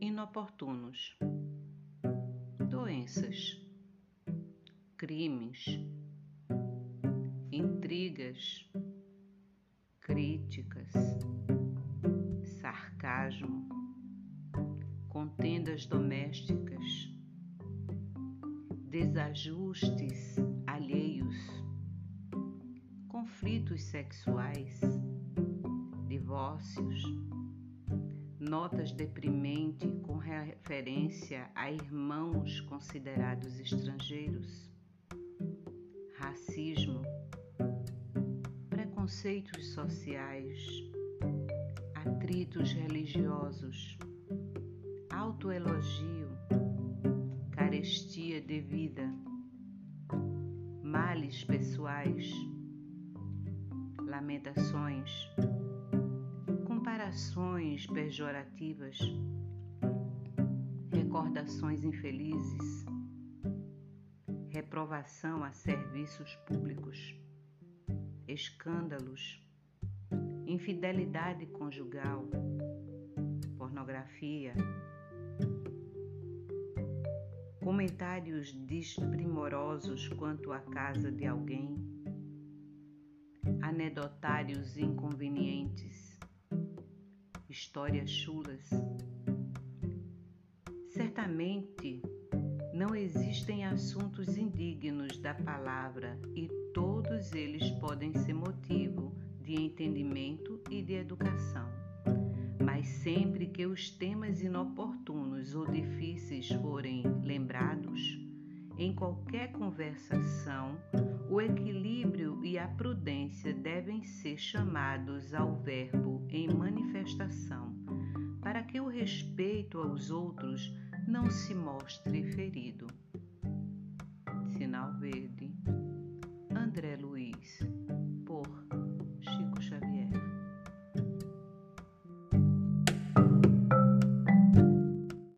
inoportunos, doenças, crimes, intrigas, críticas, sarcasmo, contendas domésticas, desajustes alheios, conflitos sexuais, divórcios, notas deprimentes com referência a irmãos considerados estrangeiros, racismo, preconceitos sociais, atritos religiosos, autoelogio, carestia de vida, males pessoais, lamentações comparações pejorativas, recordações infelizes, reprovação a serviços públicos, escândalos, infidelidade conjugal, pornografia, comentários desprimorosos quanto à casa de alguém, anedotários inconvenientes, histórias chulas. Certamente não existem assuntos indignos da palavra e todos eles podem ser motivo de entendimento e de educação. Mas sempre que os temas inoportunos ou difíceis forem lembrados, em qualquer conversação, o equilíbrio e a prudência devem ser chamados ao verbo em manifestação, para que o respeito aos outros não se mostre ferido.